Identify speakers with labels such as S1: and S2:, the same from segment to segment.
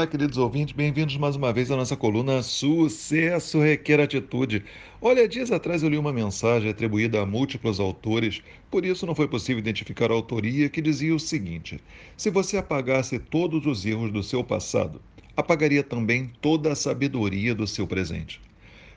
S1: Olá, queridos ouvintes, bem-vindos mais uma vez à nossa coluna Sucesso Requer Atitude. Olha, dias atrás eu li uma mensagem atribuída a múltiplos autores, por isso não foi possível identificar a autoria, que dizia o seguinte: Se você apagasse todos os erros do seu passado, apagaria também toda a sabedoria do seu presente.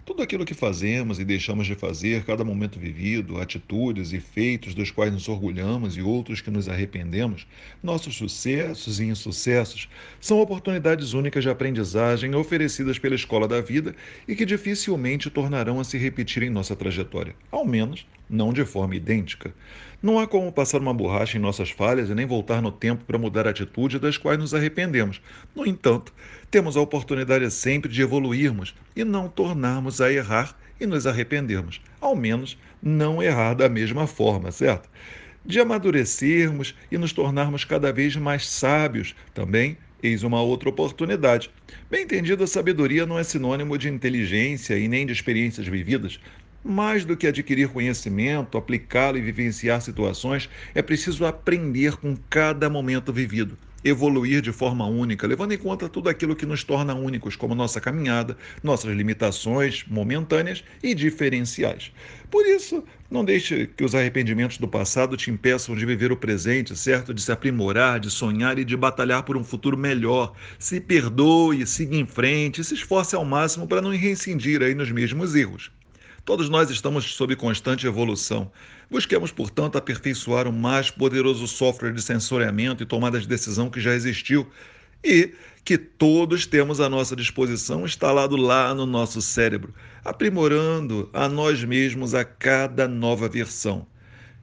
S1: Tudo aquilo que fazemos e deixamos de fazer, cada momento vivido, atitudes e feitos dos quais nos orgulhamos e outros que nos arrependemos, nossos sucessos e insucessos, são oportunidades únicas de aprendizagem oferecidas pela escola da vida e que dificilmente tornarão a se repetir em nossa trajetória, ao menos não de forma idêntica. Não há como passar uma borracha em nossas falhas e nem voltar no tempo para mudar a atitude das quais nos arrependemos. No entanto, temos a oportunidade sempre de evoluirmos e não tornarmos a errar e nos arrependermos. Ao menos, não errar da mesma forma, certo? De amadurecermos e nos tornarmos cada vez mais sábios também Eis uma outra oportunidade. Bem entendido, a sabedoria não é sinônimo de inteligência e nem de experiências vividas. Mais do que adquirir conhecimento, aplicá-lo e vivenciar situações, é preciso aprender com cada momento vivido, evoluir de forma única, levando em conta tudo aquilo que nos torna únicos, como nossa caminhada, nossas limitações momentâneas e diferenciais. Por isso, não deixe que os arrependimentos do passado te impeçam de viver o presente, certo? De se aprimorar, de sonhar e de batalhar por um futuro melhor. Se perdoe, siga em frente, se esforce ao máximo para não reincidir aí nos mesmos erros. Todos nós estamos sob constante evolução. Busquemos, portanto, aperfeiçoar o mais poderoso software de sensoriamento e tomada de decisão que já existiu e que todos temos à nossa disposição instalado lá no nosso cérebro, aprimorando a nós mesmos a cada nova versão.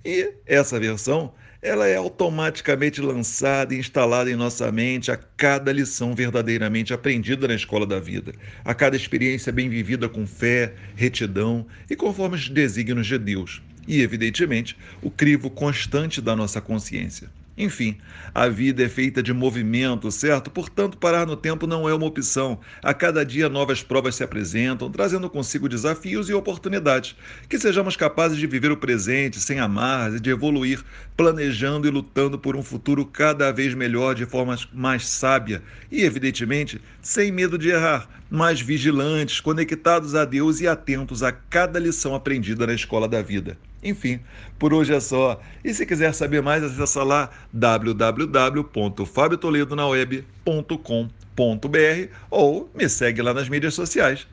S1: E essa versão ela é automaticamente lançada e instalada em nossa mente a cada lição verdadeiramente aprendida na escola da vida, a cada experiência bem vivida com fé, retidão e conforme os desígnios de Deus, e, evidentemente, o crivo constante da nossa consciência. Enfim, a vida é feita de movimento, certo? Portanto, parar no tempo não é uma opção. A cada dia novas provas se apresentam, trazendo consigo desafios e oportunidades. Que sejamos capazes de viver o presente sem amarras e de evoluir, planejando e lutando por um futuro cada vez melhor de forma mais sábia e, evidentemente, sem medo de errar, mais vigilantes, conectados a Deus e atentos a cada lição aprendida na escola da vida. Enfim, por hoje é só. E se quiser saber mais, acessa lá www.fabiotoledonaweb.com.br ou me segue lá nas mídias sociais.